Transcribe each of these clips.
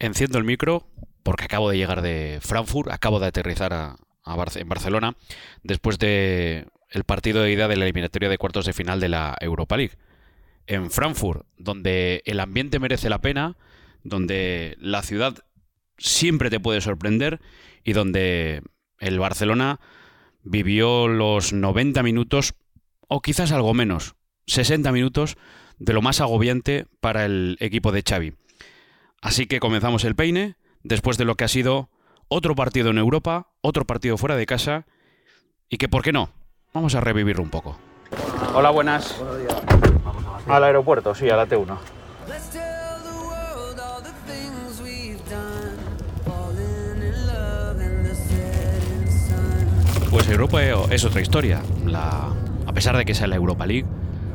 Enciendo el micro porque acabo de llegar de Frankfurt, acabo de aterrizar a, en Barcelona después de el partido de ida de la eliminatoria de cuartos de final de la Europa League. En Frankfurt, donde el ambiente merece la pena, donde la ciudad siempre te puede sorprender y donde el Barcelona vivió los 90 minutos o quizás algo menos, 60 minutos de lo más agobiante para el equipo de Xavi. Así que comenzamos el peine después de lo que ha sido otro partido en Europa, otro partido fuera de casa y que, ¿por qué no? Vamos a revivirlo un poco. Hola, buenas. Buenos días. Al aeropuerto, sí, a la T1. Pues Europa es otra historia. La, a pesar de que sea la Europa League,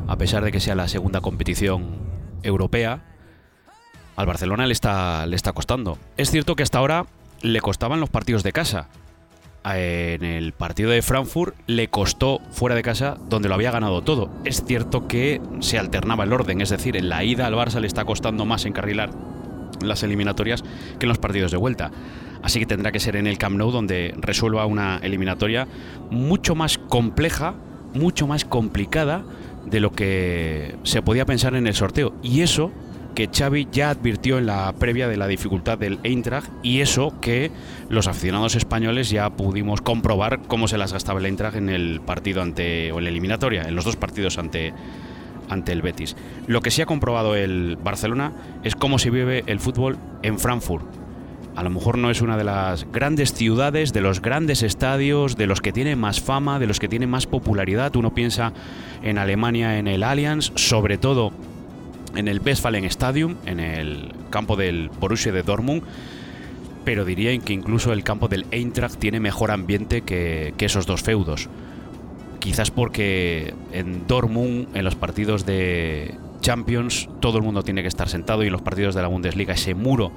a pesar de que sea la segunda competición europea, al Barcelona le está, le está costando. Es cierto que hasta ahora le costaban los partidos de casa. En el partido de Frankfurt le costó fuera de casa donde lo había ganado todo. Es cierto que se alternaba el orden, es decir, en la ida al Barça le está costando más encarrilar las eliminatorias que en los partidos de vuelta. Así que tendrá que ser en el Camp Nou donde resuelva una eliminatoria mucho más compleja, mucho más complicada de lo que se podía pensar en el sorteo. Y eso que Xavi ya advirtió en la previa de la dificultad del Eintracht y eso que los aficionados españoles ya pudimos comprobar cómo se las gastaba el Eintracht en el partido ante o en la eliminatoria, en los dos partidos ante ante el Betis. Lo que sí ha comprobado el Barcelona es cómo se vive el fútbol en Frankfurt. A lo mejor no es una de las grandes ciudades, de los grandes estadios, de los que tiene más fama, de los que tiene más popularidad. Uno piensa en Alemania, en el Allianz, sobre todo en el Westfalen Stadium, en el campo del Borussia de Dortmund, pero diría que incluso el campo del Eintracht tiene mejor ambiente que, esos dos feudos. Quizás porque en Dortmund, en los partidos de Champions, todo el mundo tiene que estar sentado y en los partidos de la Bundesliga ese muro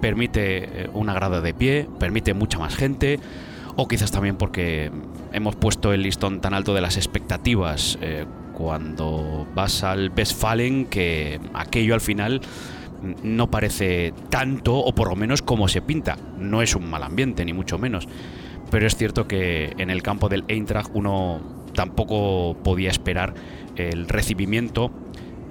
permite eh, una grada de pie, permite mucha más gente, o quizás también porque hemos puesto el listón tan alto de las expectativas eh, cuando vas al Westfalen que aquello al final no parece tanto o por lo menos como se pinta. No es un mal ambiente, ni mucho menos. Pero es cierto que en el campo del Eintracht uno tampoco podía esperar el recibimiento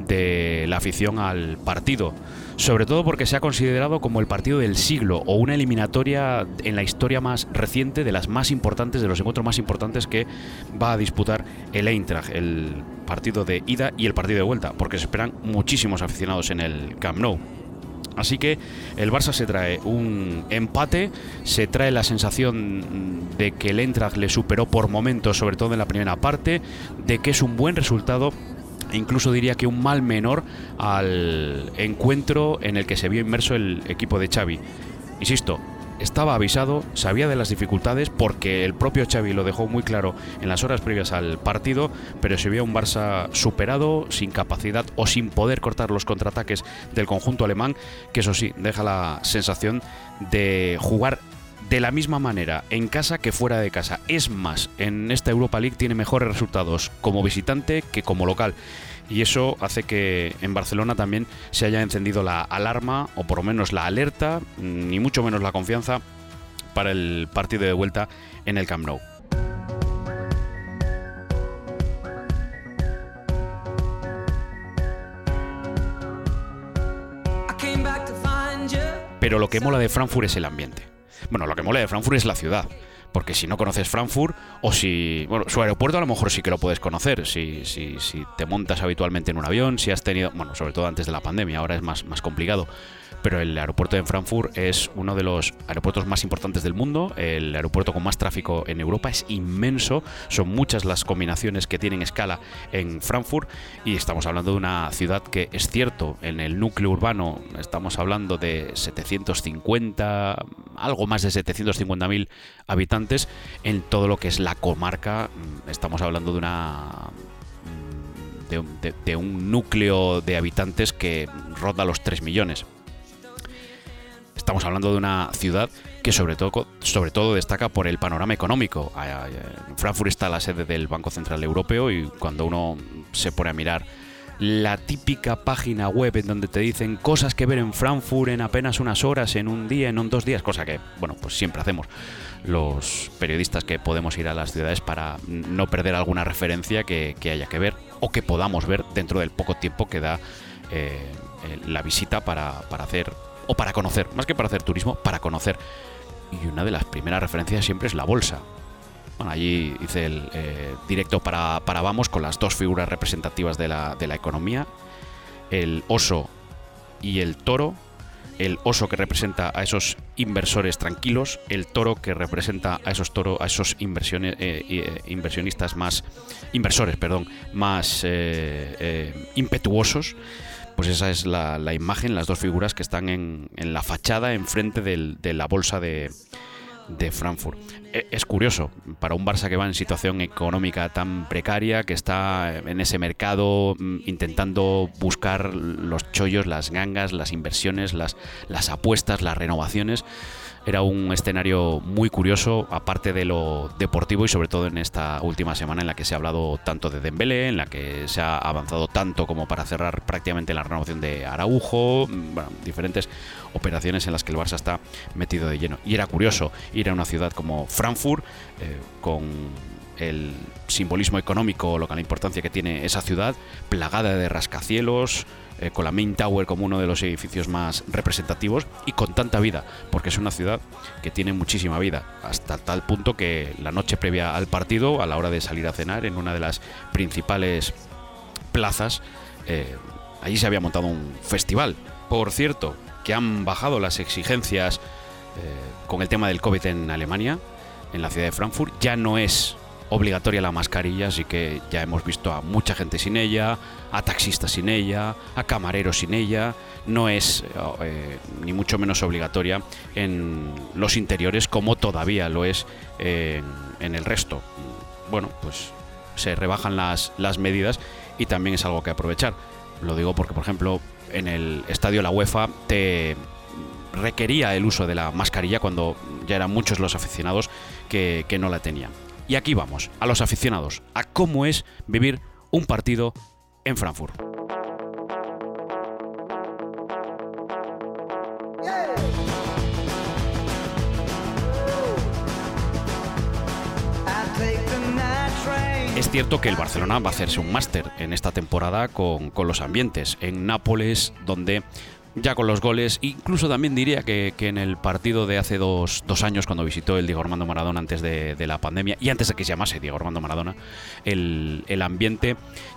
de la afición al partido sobre todo porque se ha considerado como el partido del siglo o una eliminatoria en la historia más reciente de las más importantes, de los encuentros más importantes que va a disputar el Eintracht, el partido de ida y el partido de vuelta, porque se esperan muchísimos aficionados en el Camp Nou. Así que el Barça se trae un empate, se trae la sensación de que el Eintracht le superó por momentos, sobre todo en la primera parte, de que es un buen resultado incluso diría que un mal menor al encuentro en el que se vio inmerso el equipo de Xavi. Insisto, estaba avisado, sabía de las dificultades porque el propio Xavi lo dejó muy claro en las horas previas al partido, pero se vio un Barça superado, sin capacidad o sin poder cortar los contraataques del conjunto alemán, que eso sí, deja la sensación de jugar de la misma manera en casa que fuera de casa. Es más, en esta Europa League tiene mejores resultados como visitante que como local. Y eso hace que en Barcelona también se haya encendido la alarma, o por lo menos la alerta, ni mucho menos la confianza, para el partido de vuelta en el Camp Nou. Pero lo que mola de Frankfurt es el ambiente. Bueno, lo que mola de Frankfurt es la ciudad. Porque si no conoces Frankfurt, o si. Bueno, su aeropuerto a lo mejor sí que lo puedes conocer. Si, si, si te montas habitualmente en un avión, si has tenido. Bueno, sobre todo antes de la pandemia, ahora es más, más complicado pero el aeropuerto de Frankfurt es uno de los aeropuertos más importantes del mundo, el aeropuerto con más tráfico en Europa, es inmenso, son muchas las combinaciones que tienen escala en Frankfurt y estamos hablando de una ciudad que es cierto, en el núcleo urbano estamos hablando de 750, algo más de 750.000 habitantes, en todo lo que es la comarca mm, estamos hablando de una mm, de, un núcleo de habitantes que ronda los 3 millones. Estamos hablando de una ciudad que sobre todo, sobre todo destaca por el panorama económico. En Frankfurt está la sede del Banco Central Europeo y cuando uno se pone a mirar la típica página web en donde te dicen cosas que ver en Frankfurt en apenas unas horas, en un día, en dos días, cosa que, bueno, pues siempre hacemos los periodistas que podemos ir a las ciudades para no perder alguna referencia que, haya que ver o que podamos ver dentro del poco tiempo que da eh, la visita para hacer o para conocer, más que para hacer turismo, para conocer. Y una de las primeras referencias siempre es la bolsa. Bueno, allí hice el eh, directo para, para, Vamos con las dos figuras representativas de la, de la economía, el oso y el toro. El oso que representa a esos inversores tranquilos, el toro que representa a esos toro, a esos inversiones, eh, eh, inversionistas más, inversores, perdón, más impetuosos pues esa es la, imagen, las dos figuras que están en, en la fachada enfrente de la bolsa de, de Frankfurt. E, es curioso, para un Barça que va en situación económica tan precaria, que está en ese mercado mm, intentando buscar los chollos, las gangas, las inversiones, las, las apuestas, las renovaciones, era un escenario muy curioso, aparte de lo deportivo y sobre todo en esta última semana en la que se ha hablado tanto de Dembélé, en la que se ha avanzado tanto como para cerrar prácticamente la renovación de Araujo, mm, bueno, diferentes operaciones en las que el Barça está metido de lleno. Y era curioso ir a una ciudad como Frankfurt, eh, con el simbolismo económico, lo que la importancia que tiene esa ciudad, plagada de rascacielos, eh, con la Main Tower como uno de los edificios más representativos y con tanta vida, porque es una ciudad que tiene muchísima vida, hasta tal punto que la noche previa al partido, a la hora de salir a cenar en una de las principales plazas, eh, allí se había montado un festival. Por cierto, que han bajado las exigencias eh, con el tema del COVID en Alemania, en la ciudad de Frankfurt, ya no es obligatoria la mascarilla, así que ya hemos visto a mucha gente sin ella, a taxistas sin ella, a camareros sin ella. No es eh, ni mucho menos obligatoria en los interiores como todavía lo es en, el resto. Bueno, pues se rebajan las, las medidas y también es algo que aprovechar. Lo digo porque, por ejemplo, en el estadio La UEFA te requería el uso de la mascarilla cuando ya eran muchos los aficionados que, que no la tenían. Y aquí vamos, a los aficionados, a cómo es vivir un partido en Frankfurt. Es cierto que el Barcelona va a hacerse un máster en esta temporada con, con, los ambientes. En Nápoles, donde ya con los goles. Incluso también diría que, en el partido de hace dos, años, cuando visitó el Diego Armando Maradona antes de, la pandemia, y antes de que se llamase Diego Armando Maradona, el, ambiente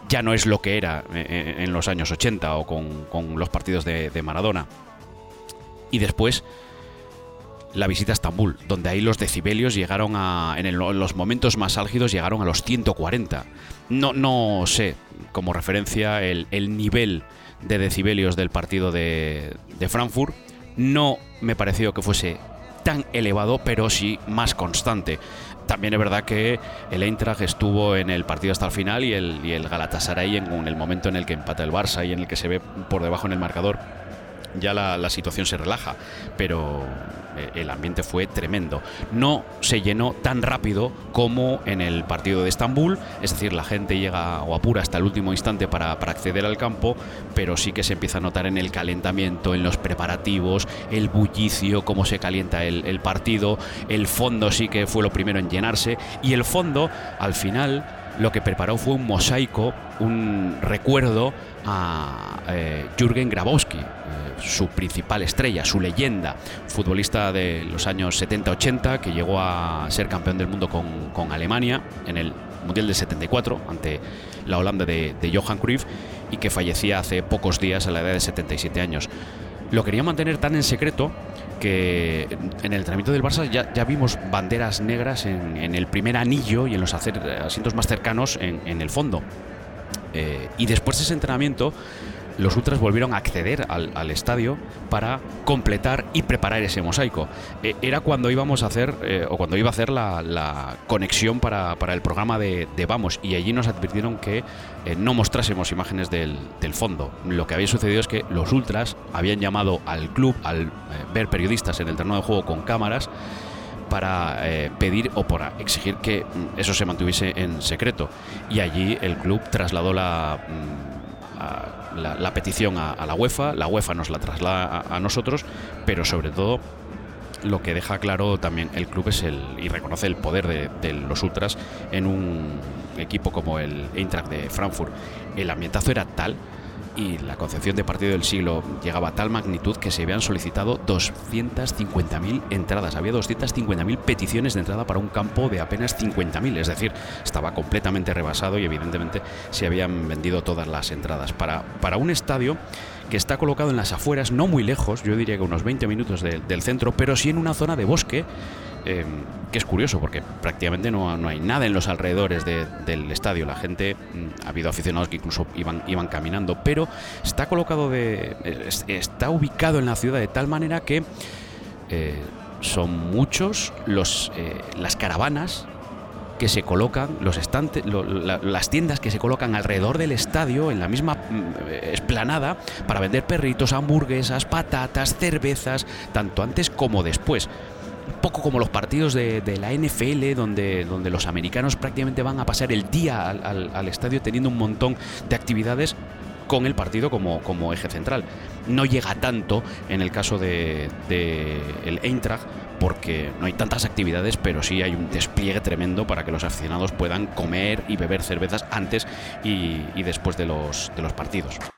ya no es lo que era eh, eh, en los años 80 o con, los partidos de, Maradona. Y después la visita a Estambul, donde ahí los decibelios llegaron a. En, los momentos más álgidos llegaron a los 140. No, no sé, como referencia, el, el nivel de decibelios del partido de, Frankfurt. No me pareció que fuese tan elevado, pero sí más constante. También es verdad que el Eintracht estuvo en el partido hasta el final y el, y el Galatasaray en, el momento en el que empata el Barça y en el que se ve por debajo en el marcador ya la, situación se relaja, pero el ambiente fue tremendo. No se llenó tan rápido como en el partido de Estambul, es decir, la gente llega o apura hasta el último instante para, acceder al campo, pero sí que se empieza a notar en el calentamiento, en los preparativos, el bullicio, cómo se calienta el, el partido, el fondo sí que fue lo primero en llenarse, y el fondo, al final, lo que preparó fue un mosaico, un recuerdo a eh, Jürgen Grabowski, eh, su principal estrella, su leyenda, futbolista de los años 70-80, que llegó a ser campeón del mundo con, Alemania en el Mundial del 74 ante la Holanda de, de Johan Cruyff y que fallecía hace pocos días a la edad de 77 años. Lo quería mantener tan en secreto en el entrenamiento del Barça ya, vimos banderas negras en, el primer anillo y en los asientos más cercanos en, el fondo. Eh, y después de ese entrenamiento los ultras volvieron a acceder al, estadio para completar y preparar ese mosaico. E, era cuando íbamos a hacer, eh, o cuando iba a hacer la, conexión para, el programa de, Vamos, y allí nos advirtieron que eh, no mostrásemos imágenes del, fondo. Lo que había sucedido es que los ultras habían llamado al club, al eh, ver periodistas en el terreno de juego con cámaras, para pedir o para exigir que mm, eso se mantuviese en secreto. Y allí el club trasladó la. La, petición a, la UEFA, la UEFA nos la traslada a, nosotros, pero sobre todo lo que deja claro también el club es el y reconoce el poder de, de, los ultras en un equipo como el Eintracht de Frankfurt. El ambientazo era tal y la concepción de partido del siglo llegaba a tal magnitud que se habían solicitado 250.000 entradas. Había 250.000 peticiones de entrada para un campo de apenas 50.000, es decir, estaba completamente rebasado y evidentemente se habían vendido todas las entradas. Para, para un estadio que está colocado en las afueras, no muy lejos, yo diría que unos 20 minutos del centro, pero sí en una zona de bosque Em, que es curioso porque prácticamente no, no, hay nada en los alrededores del estadio. La gente, mm, ha habido aficionados que incluso iban, iban caminando, pero está colocado de. está ubicado en la ciudad de tal manera que eh, son muchos los, eh, las caravanas que se colocan, los estantes, las tiendas que se colocan alrededor del estadio, en la misma mm, esplanada, para vender perritos, hamburguesas, patatas, cervezas, tanto antes como después poco como los partidos de, la NFL, donde, donde los americanos prácticamente van a pasar el día al, estadio teniendo un montón de actividades con el partido como, eje central. No llega tanto en el caso de, el Eintracht porque no hay tantas actividades, pero sí hay un despliegue tremendo para que los aficionados puedan comer y beber cervezas antes y, después de de los partidos.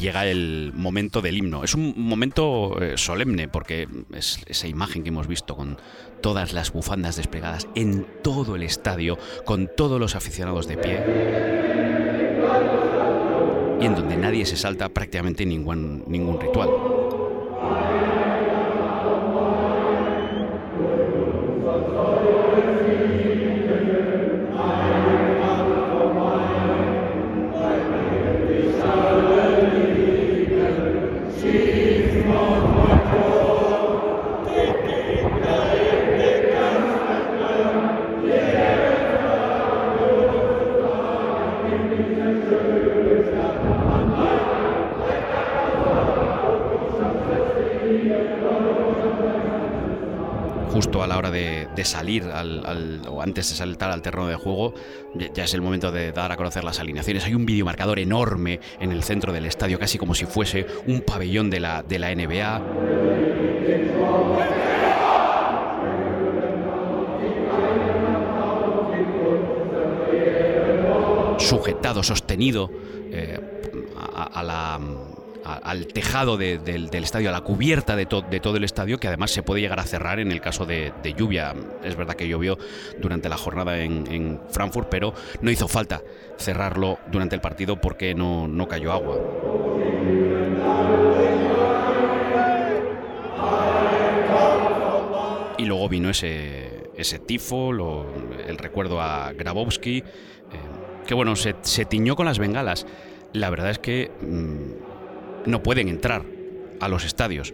Llega el momento del himno. Es un momento eh, solemne porque es esa imagen que hemos visto con todas las bufandas desplegadas en todo el estadio, con todos los aficionados de pie y en donde nadie se salta prácticamente ningún, ningún ritual. Antes de saltar al terreno de juego, ya es el momento de dar a conocer las alineaciones. Hay un videomarcador enorme en el centro del estadio, casi como si fuese un pabellón de la, de la NBA. Sujetado, sostenido eh, a la al tejado del estadio, a la cubierta de, todo el estadio, que además se puede llegar a cerrar en el caso de, lluvia. Es verdad que llovió durante la jornada en, Frankfurt, pero no hizo falta cerrarlo durante el partido porque no, cayó agua. Y luego vino ese, tifo, el recuerdo a Grabowski, eh, que bueno, se, tiñó con las bengalas. La verdad es que mm, no pueden entrar a los estadios.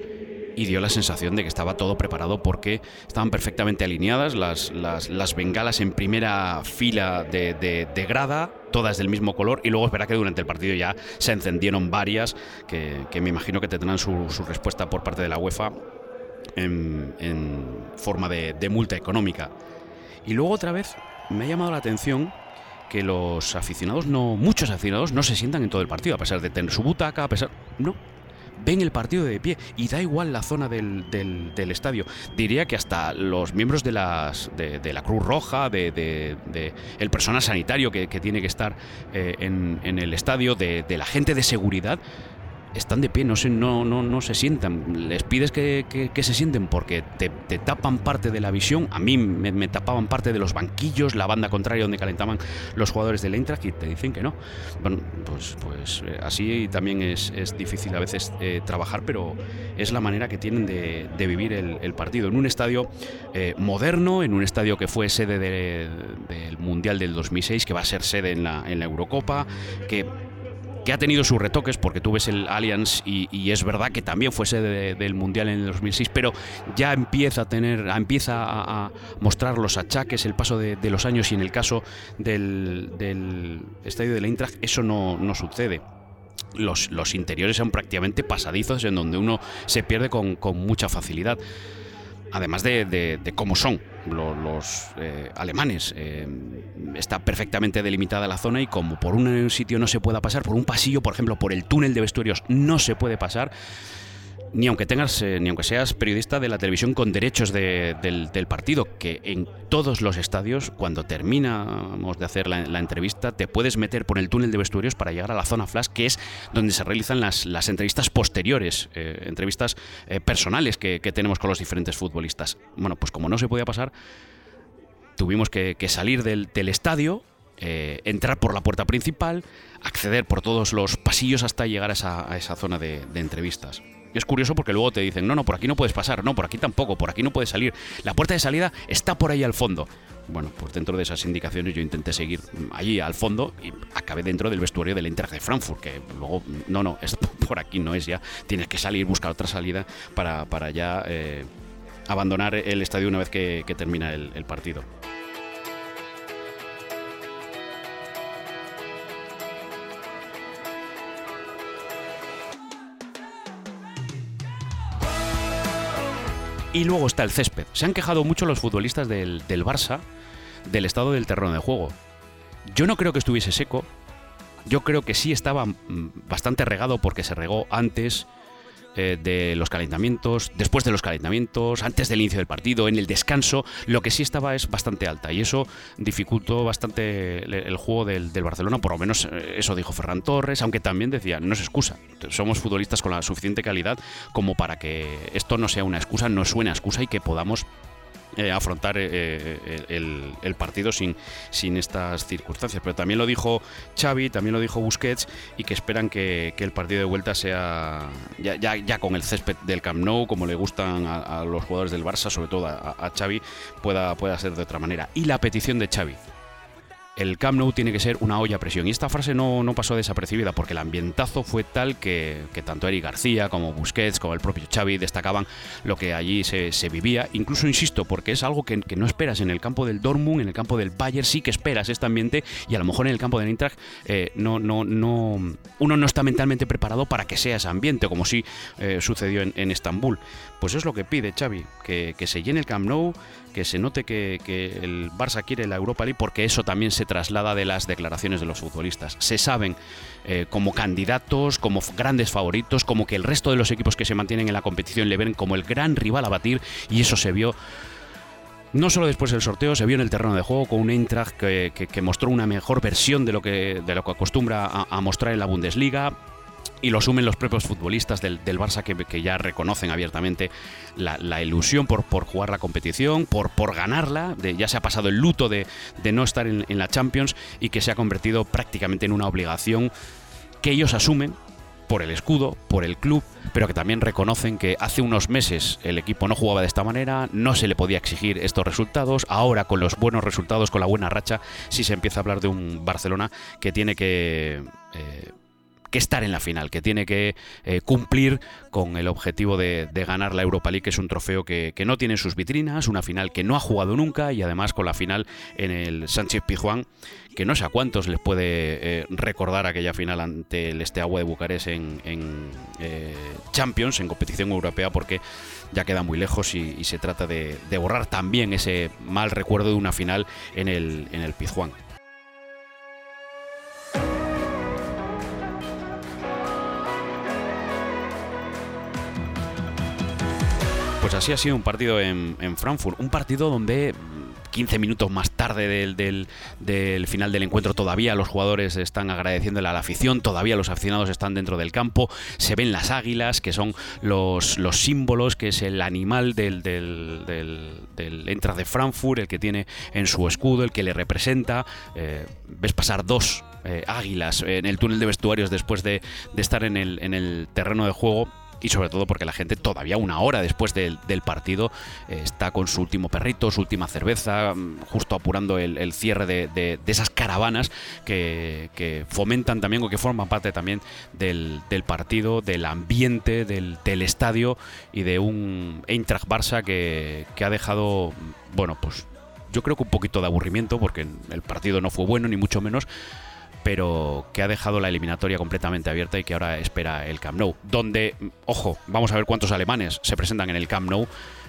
Y dio la sensación de que estaba todo preparado porque estaban perfectamente alineadas las, las, bengalas en primera fila de, grada, todas del mismo color, y luego es que durante el partido ya se encendieron varias, que, me imagino que tendrán su, su, respuesta por parte de la UEFA en, forma de, de multa económica. Y luego otra vez me ha llamado la atención que los aficionados no, muchos aficionados no se sientan en todo el partido, a pesar de tener su butaca, a pesar. No. Ven el partido de pie y da igual la zona del, del, estadio. Diría que hasta los miembros de, las, de, la Cruz Roja, de, el personal sanitario que, tiene que estar eh, en, en, el estadio, de, la gente de seguridad, están de pie, no se, no, no, no se sientan. Les pides que, se sienten porque te, tapan parte de la visión. A mí me, tapaban parte de los banquillos, la banda contraria donde calentaban los jugadores del Eintracht y te dicen que no. Bueno, pues, pues eh, así también es, difícil a veces eh, trabajar, pero es la manera que tienen de, vivir el, partido. En un estadio eh, moderno, en un estadio que fue sede del Mundial del 2006, que va a ser sede en la, en la Eurocopa, que que ha tenido sus retoques, porque tú ves el Allianz y, es verdad que también fue sede del Mundial en el 2006, pero ya empieza a tener, empieza a, mostrar los achaques, el paso de, los años y en el caso del, estadio de la Eintracht eso no, no sucede. los, los, interiores son prácticamente pasadizos en donde uno se pierde con, con mucha facilidad. Además de, de, cómo son los, eh, alemanes. Eh, está perfectamente delimitada la zona y como por un sitio no se pueda pasar, por un pasillo, por ejemplo, por el túnel de vestuarios no se puede pasar, ni aunque tengas, eh, ni aunque seas periodista de la televisión con derechos del, partido, que en todos los estadios, cuando terminamos de hacer la, entrevista, te puedes meter por el túnel de vestuarios para llegar a la zona flash, que es donde se realizan las, las entrevistas posteriores, eh, entrevistas eh, personales que, tenemos con los diferentes futbolistas. Bueno, pues como no se podía pasar, tuvimos que, salir del, estadio, entrar por la puerta principal, acceder por todos los pasillos hasta llegar a esa, zona de entrevistas. Es curioso porque luego te dicen, no, no, por aquí no puedes pasar, no, por aquí tampoco, por aquí no puedes salir. La puerta de salida está por ahí al fondo. Bueno, pues dentro de esas indicaciones yo intenté seguir allí al fondo y acabé dentro del vestuario del Inter de Frankfurt, que luego, no, no, es por aquí no es ya, tienes que salir, buscar otra salida para, para ya eh, abandonar el estadio una vez que, termina el partido. Y luego está el césped. Se han quejado mucho los futbolistas del, Barça del estado del terreno de juego. Yo no creo que estuviese seco. Yo creo que sí estaba mm, bastante regado porque se regó antes eh, de los calentamientos, después de los calentamientos, antes del inicio del partido, en el descanso, lo que sí estaba es bastante alta. Y eso dificultó bastante el, juego del, Barcelona, por lo menos eh, eso dijo Ferran Torres, aunque también decía, no es excusa, somos futbolistas con la suficiente calidad como para que esto no sea una excusa, no suene excusa y que podamos eh, afrontar eh, eh, el, partido sin, sin estas circunstancias. Pero también lo dijo Xavi, también lo dijo Busquets y que esperan que, el partido de vuelta sea ya, ya, con el césped del Camp Nou, como le gustan a, los jugadores del Barça, sobre todo a, a, Xavi, pueda, pueda ser de otra manera. Y la petición de Xavi, el Camp Nou tiene que ser una olla a presión. Y esta frase no, no pasó desapercibida porque el ambientazo fue tal que, tanto Eric García como Busquets, como el propio Xavi destacaban lo que allí se, vivía. Incluso, insisto, porque es algo que, no esperas en el campo del Dortmund, en el campo del Bayern, sí que esperas este ambiente y a lo mejor en el campo del Eintracht eh, no, no, no, uno no está mentalmente preparado para que sea ese ambiente, como sí eh, sucedió en, Estambul. Pues es lo que pide Xavi, que, que se llene el Camp Nou, que se note que, el Barça quiere la Europa League porque eso también se traslada de las declaraciones de los futbolistas. Se saben eh, como candidatos, como grandes favoritos, como que el resto de los equipos que se mantienen en la competición le ven como el gran rival a batir y eso se vio no solo después del sorteo, se vio en el terreno de juego con un Eintracht que, mostró una mejor versión de lo que, de lo que acostumbra a mostrar en la Bundesliga y lo asumen los propios futbolistas del, Barça que, ya reconocen abiertamente la, ilusión por, por, jugar la competición, por, por ganarla, de, ya se ha pasado el luto de, no estar en, la Champions y que se ha convertido prácticamente en una obligación que ellos asumen por el escudo, por el club, pero que también reconocen que hace unos meses el equipo no jugaba de esta manera, no se le podía exigir estos resultados, ahora con los buenos resultados, con la buena racha, sí se empieza a hablar de un Barcelona que tiene que... Eh, que estar en la final, que tiene que eh, cumplir con el objetivo de, ganar la Europa League, que es un trofeo que, no tiene sus vitrinas, una final que no ha jugado nunca y además con la final en el Sánchez Pijuán, que no sé a cuántos les puede eh, recordar aquella final ante el Esteagua de Bucarest en, eh, Champions, en competición europea, porque ya queda muy lejos y, se trata de, borrar también ese mal recuerdo de una final en el, en el. Así ha sido un partido en, Frankfurt. Un partido donde 15 minutos más tarde del, final del encuentro todavía los jugadores están agradeciéndole a la afición, todavía los aficionados están dentro del campo, se ven las águilas, que son los, los símbolos, que es el animal del, del, del, Entra de Frankfurt, el que tiene en su escudo, el que le representa. Eh, ves pasar dos eh, águilas en el túnel de vestuarios después de, de estar en el, en el terreno de juego y sobre todo porque la gente todavía una hora después del, partido eh, está con su último perrito, su última cerveza, mm, justo apurando el, cierre de, esas caravanas que, fomentan también o que forman parte también del, partido, del ambiente, del, estadio y de un Eintracht Barça que, que ha dejado, bueno, pues yo creo que un poquito de aburrimiento porque el partido no fue bueno ni mucho menos pero que ha dejado la eliminatoria completamente abierta y que ahora espera el Camp Nou. Donde, ojo, vamos a ver cuántos alemanes se presentan en el Camp Nou,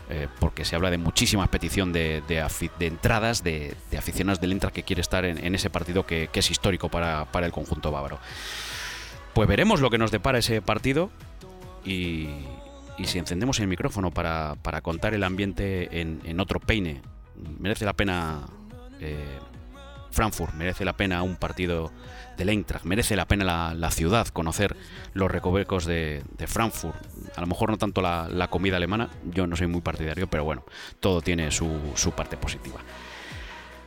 eh, porque se habla de muchísimas petición de, entradas de, aficionados del Intra que quiere estar en, ese partido que, es histórico para, el conjunto bávaro. Pues veremos lo que nos depara ese partido y, si encendemos el micrófono para, contar el ambiente en, otro peine, merece la pena eh, Frankfurt, merece la pena un partido del Eintracht, merece la pena la, ciudad, conocer los recovecos de, Frankfurt. A lo mejor no tanto la, comida alemana, yo no soy muy partidario, pero bueno, todo tiene su, parte positiva.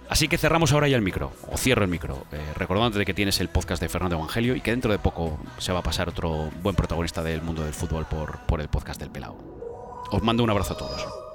Así que cerramos ahora ya el micro, o cierro el micro, eh, recordándote de que tienes el podcast de Fernando Evangelio y que dentro de poco se va a pasar otro buen protagonista del mundo del fútbol por, por el podcast del Pelao. Os mando un abrazo a todos.